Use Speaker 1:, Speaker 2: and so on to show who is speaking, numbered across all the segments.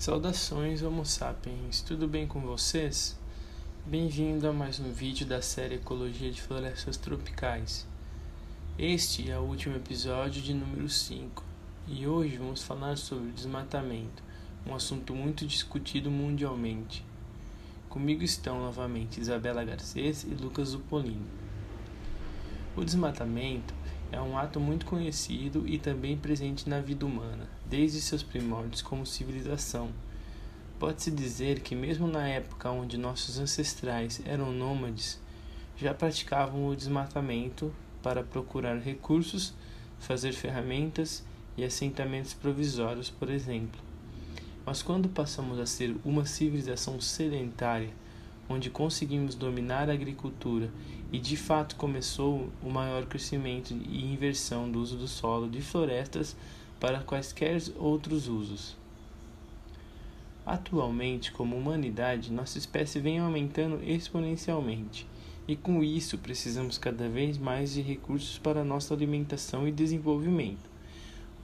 Speaker 1: Saudações Homo sapiens, tudo bem com vocês? Bem-vindo a mais um vídeo da série Ecologia de Florestas Tropicais. Este é o último episódio de número 5 e hoje vamos falar sobre desmatamento, um assunto muito discutido mundialmente. Comigo estão novamente Isabela Garcês e Lucas Zupolino. O desmatamento é um ato muito conhecido e também presente na vida humana, desde seus primórdios como civilização. Pode-se dizer que, mesmo na época onde nossos ancestrais eram nômades, já praticavam o desmatamento para procurar recursos, fazer ferramentas e assentamentos provisórios, por exemplo. Mas quando passamos a ser uma civilização sedentária, onde conseguimos dominar a agricultura e de fato começou o maior crescimento e inversão do uso do solo de florestas para quaisquer outros usos. Atualmente, como humanidade, nossa espécie vem aumentando exponencialmente, e com isso precisamos cada vez mais de recursos para nossa alimentação e desenvolvimento.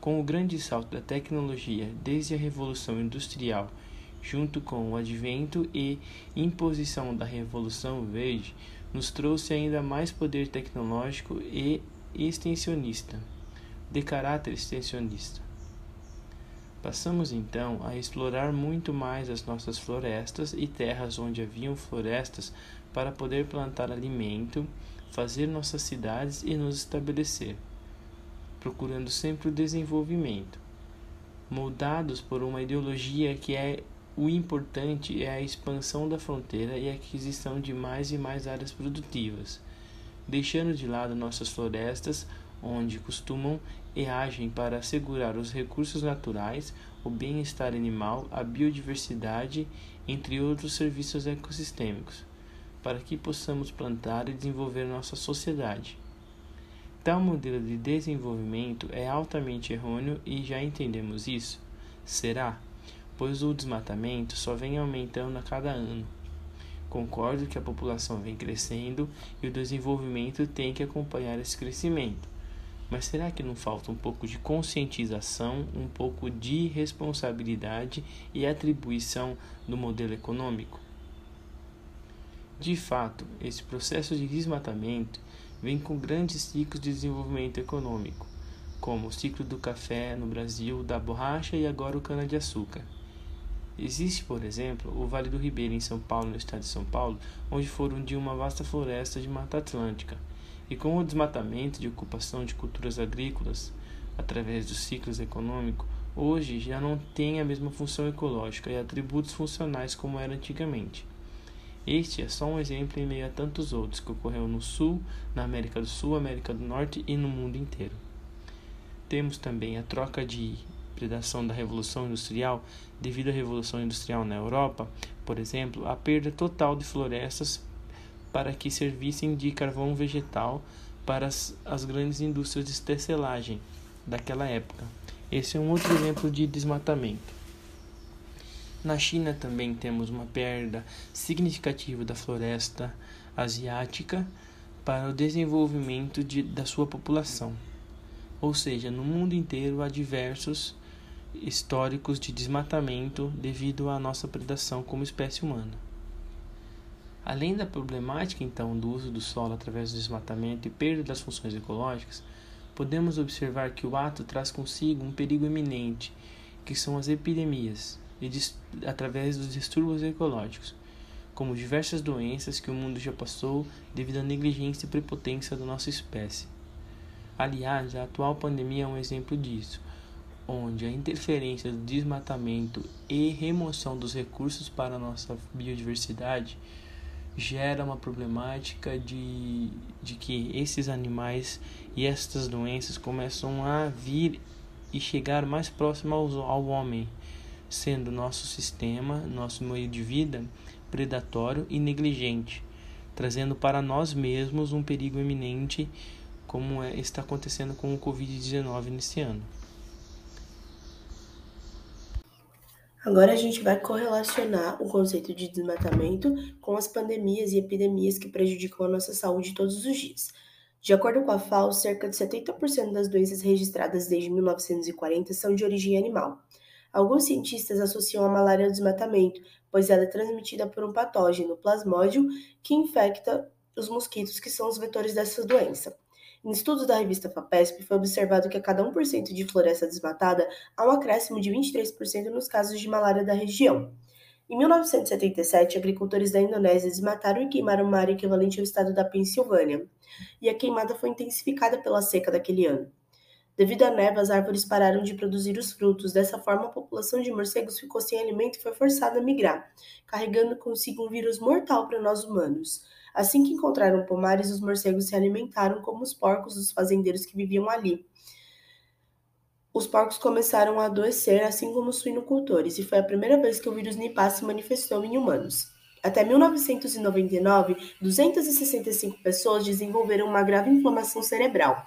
Speaker 1: Com o grande salto da tecnologia desde a Revolução Industrial junto com o advento e imposição da Revolução Verde, nos trouxe ainda mais poder tecnológico e extensionista, de caráter extensionista. Passamos então a explorar muito mais as nossas florestas e terras onde haviam florestas para poder plantar alimento, fazer nossas cidades e nos estabelecer, procurando sempre o desenvolvimento, moldados por uma ideologia que é o importante é a expansão da fronteira e a aquisição de mais e mais áreas produtivas, deixando de lado nossas florestas, onde costumam e agem para assegurar os recursos naturais, o bem-estar animal, a biodiversidade, entre outros serviços ecossistêmicos, para que possamos plantar e desenvolver nossa sociedade. Tal modelo de desenvolvimento é altamente errôneo e já entendemos isso? Será? Pois o desmatamento só vem aumentando a cada ano. Concordo que a população vem crescendo e o desenvolvimento tem que acompanhar esse crescimento. Mas será que não falta um pouco de conscientização, um pouco de responsabilidade e atribuição do modelo econômico? De fato, esse processo de desmatamento vem com grandes ciclos de desenvolvimento econômico, como o ciclo do café no Brasil, da borracha e agora o cana-de-açúcar. Existe, por exemplo, o Vale do Ribeira em São Paulo, no estado de São Paulo, onde foram de uma vasta floresta de Mata Atlântica. E com o desmatamento de ocupação de culturas agrícolas através dos ciclos econômicos, hoje já não tem a mesma função ecológica e atributos funcionais como era antigamente. Este é só um exemplo em meio a tantos outros que ocorreu no Sul, na América do Sul, América do Norte e no mundo inteiro. Temos também a troca de predação da Revolução Industrial, devido à Revolução Industrial na Europa, por exemplo, a perda total de florestas para que servissem de carvão vegetal para as, as grandes indústrias de tecelagem daquela época. Esse é um outro exemplo de desmatamento. Na China também temos uma perda significativa da floresta asiática para o desenvolvimento de, da sua população. Ou seja, no mundo inteiro há diversos históricos de desmatamento devido à nossa predação como espécie humana. Além da problemática então do uso do solo através do desmatamento e perda das funções ecológicas, podemos observar que o ato traz consigo um perigo eminente, que são as epidemias, através dos distúrbios ecológicos, como diversas doenças que o mundo já passou devido à negligência e prepotência da nossa espécie. Aliás, a atual pandemia é um exemplo disso, onde a interferência do desmatamento e remoção dos recursos para nossa biodiversidade gera uma problemática de, de que esses animais e estas doenças começam a vir e chegar mais próximo ao, ao homem, sendo nosso sistema, nosso meio de vida predatório e negligente, trazendo para nós mesmos um perigo eminente, como é, está acontecendo com o Covid-19 nesse ano.
Speaker 2: Agora a gente vai correlacionar o conceito de desmatamento com as pandemias e epidemias que prejudicam a nossa saúde todos os dias. De acordo com a FAO, cerca de 70% das doenças registradas desde 1940 são de origem animal. Alguns cientistas associam a malária ao desmatamento, pois ela é transmitida por um patógeno, plasmódio, que infecta os mosquitos que são os vetores dessa doença. Em estudos da revista FAPESP, foi observado que a cada 1% de floresta desmatada há um acréscimo de 23% nos casos de malária da região. Em 1977, agricultores da Indonésia desmataram e queimaram uma área equivalente ao estado da Pensilvânia, e a queimada foi intensificada pela seca daquele ano. Devido à neve, as árvores pararam de produzir os frutos. Dessa forma, a população de morcegos ficou sem alimento e foi forçada a migrar, carregando consigo um vírus mortal para nós humanos. Assim que encontraram pomares, os morcegos se alimentaram como os porcos dos fazendeiros que viviam ali. Os porcos começaram a adoecer, assim como os suinocultores, e foi a primeira vez que o vírus Nipah se manifestou em humanos. Até 1999, 265 pessoas desenvolveram uma grave inflamação cerebral,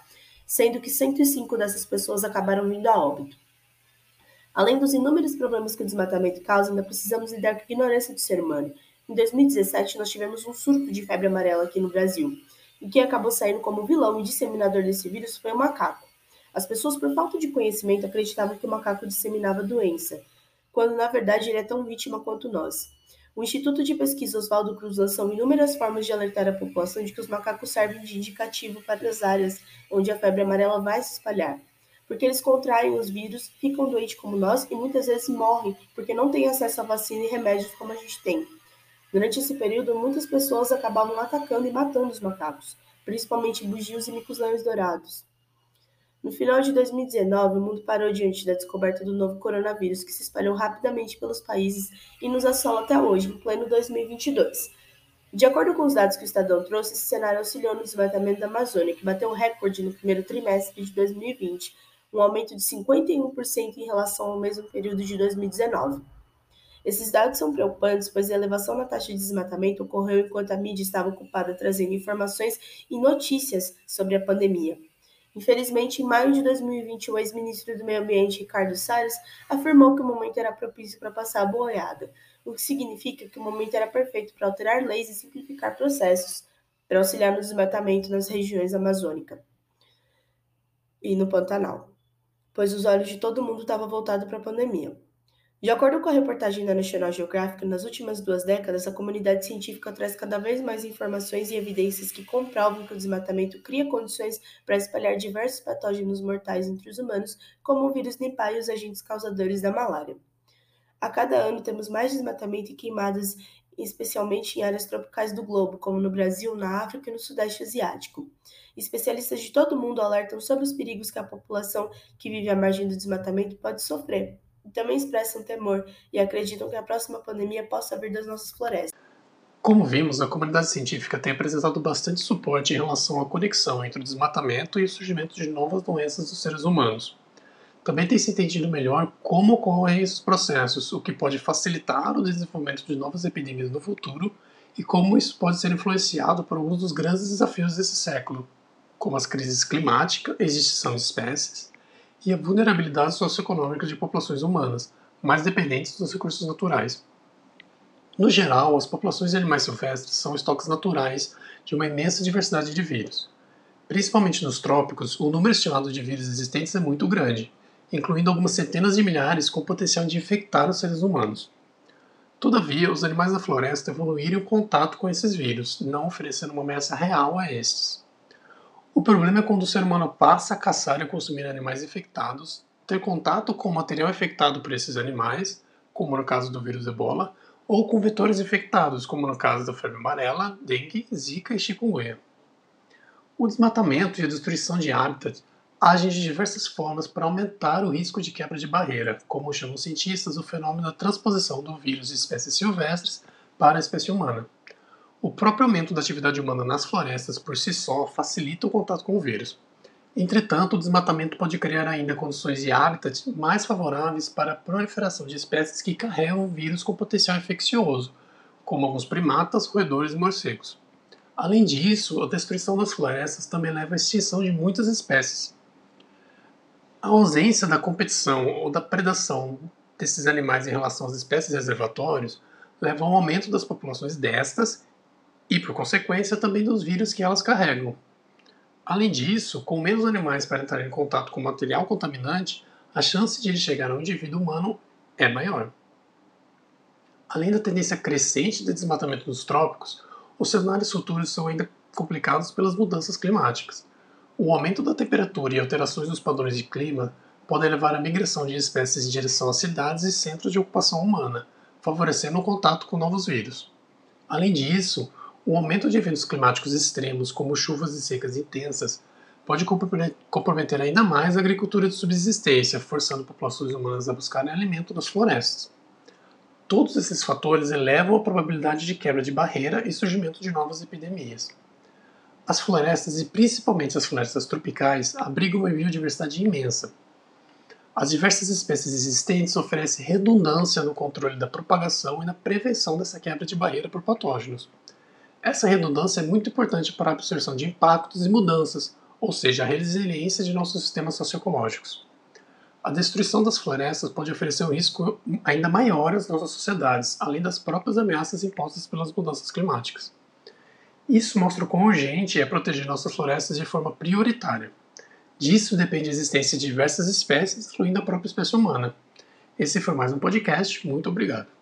Speaker 2: sendo que 105 dessas pessoas acabaram vindo a óbito. Além dos inúmeros problemas que o desmatamento causa, ainda precisamos lidar com a ignorância do ser humano em 2017, nós tivemos um surto de febre amarela aqui no Brasil, e quem acabou saindo como vilão e disseminador desse vírus foi o macaco. As pessoas, por falta de conhecimento, acreditavam que o macaco disseminava doença, quando na verdade ele é tão vítima quanto nós. O Instituto de Pesquisa Oswaldo Cruz lançou inúmeras formas de alertar a população de que os macacos servem de indicativo para as áreas onde a febre amarela vai se espalhar, porque eles contraem os vírus, ficam doentes como nós e muitas vezes morrem porque não têm acesso a vacina e remédios como a gente tem. Durante esse período, muitas pessoas acabavam atacando e matando os macacos, principalmente bugios e micos-leões dourados. No final de 2019, o mundo parou diante da descoberta do novo coronavírus que se espalhou rapidamente pelos países e nos assola até hoje, em pleno 2022. De acordo com os dados que o Estadão trouxe, esse cenário auxiliou no desmatamento da Amazônia, que bateu recorde no primeiro trimestre de 2020, um aumento de 51% em relação ao mesmo período de 2019. Esses dados são preocupantes, pois a elevação na taxa de desmatamento ocorreu enquanto a mídia estava ocupada trazendo informações e notícias sobre a pandemia. Infelizmente, em maio de 2020, o ex-ministro do Meio Ambiente, Ricardo Salles, afirmou que o momento era propício para passar a boiada, o que significa que o momento era perfeito para alterar leis e simplificar processos para auxiliar no desmatamento nas regiões amazônicas e no Pantanal, pois os olhos de todo mundo estavam voltados para a pandemia. De acordo com a reportagem da National Geographic, nas últimas duas décadas, a comunidade científica traz cada vez mais informações e evidências que comprovam que o desmatamento cria condições para espalhar diversos patógenos mortais entre os humanos, como o vírus Nipah e os agentes causadores da malária. A cada ano temos mais desmatamento e queimadas, especialmente em áreas tropicais do globo, como no Brasil, na África e no Sudeste Asiático. Especialistas de todo o mundo alertam sobre os perigos que a população que vive à margem do desmatamento pode sofrer também expressam temor e acreditam que a próxima pandemia possa vir das nossas florestas.
Speaker 3: Como vimos, a comunidade científica tem apresentado bastante suporte em relação à conexão entre o desmatamento e o surgimento de novas doenças dos seres humanos. Também tem se entendido melhor como ocorrem esses processos, o que pode facilitar o desenvolvimento de novas epidemias no futuro e como isso pode ser influenciado por alguns dos grandes desafios desse século, como as crises climáticas, extinção de espécies, e a vulnerabilidade socioeconômica de populações humanas, mais dependentes dos recursos naturais. No geral, as populações de animais silvestres são estoques naturais de uma imensa diversidade de vírus. Principalmente nos trópicos, o número estimado de vírus existentes é muito grande, incluindo algumas centenas de milhares com potencial de infectar os seres humanos. Todavia, os animais da floresta evoluíram em contato com esses vírus, não oferecendo uma ameaça real a estes. O problema é quando o ser humano passa a caçar e consumir animais infectados, ter contato com o material infectado por esses animais, como no caso do vírus ebola, ou com vetores infectados, como no caso da febre amarela, dengue, zika e chikungunya. O desmatamento e a destruição de hábitats agem de diversas formas para aumentar o risco de quebra de barreira, como chamam os cientistas o fenômeno da transposição do vírus de espécies silvestres para a espécie humana. O próprio aumento da atividade humana nas florestas por si só facilita o contato com o vírus. Entretanto, o desmatamento pode criar ainda condições de habitat mais favoráveis para a proliferação de espécies que carregam vírus com potencial infeccioso, como alguns primatas, roedores e morcegos. Além disso, a destruição das florestas também leva à extinção de muitas espécies. A ausência da competição ou da predação desses animais em relação às espécies reservatórios leva ao aumento das populações destas e, por consequência, também dos vírus que elas carregam. Além disso, com menos animais para entrar em contato com material contaminante, a chance de ele chegar ao indivíduo humano é maior. Além da tendência crescente de desmatamento nos trópicos, os cenários futuros são ainda complicados pelas mudanças climáticas. O aumento da temperatura e alterações nos padrões de clima podem levar à migração de espécies em direção às cidades e centros de ocupação humana, favorecendo o contato com novos vírus. Além disso, o aumento de eventos climáticos extremos, como chuvas e secas intensas, pode comprometer ainda mais a agricultura de subsistência, forçando populações humanas a buscarem alimento nas florestas. Todos esses fatores elevam a probabilidade de quebra de barreira e surgimento de novas epidemias. As florestas, e principalmente as florestas tropicais, abrigam uma biodiversidade imensa. As diversas espécies existentes oferecem redundância no controle da propagação e na prevenção dessa quebra de barreira por patógenos. Essa redundância é muito importante para a absorção de impactos e mudanças, ou seja, a resiliência de nossos sistemas socioecológicos. A destruição das florestas pode oferecer um risco ainda maior às nossas sociedades, além das próprias ameaças impostas pelas mudanças climáticas. Isso mostra o quão urgente é proteger nossas florestas de forma prioritária. Disso depende a existência de diversas espécies, incluindo a própria espécie humana. Esse foi mais um podcast. Muito obrigado.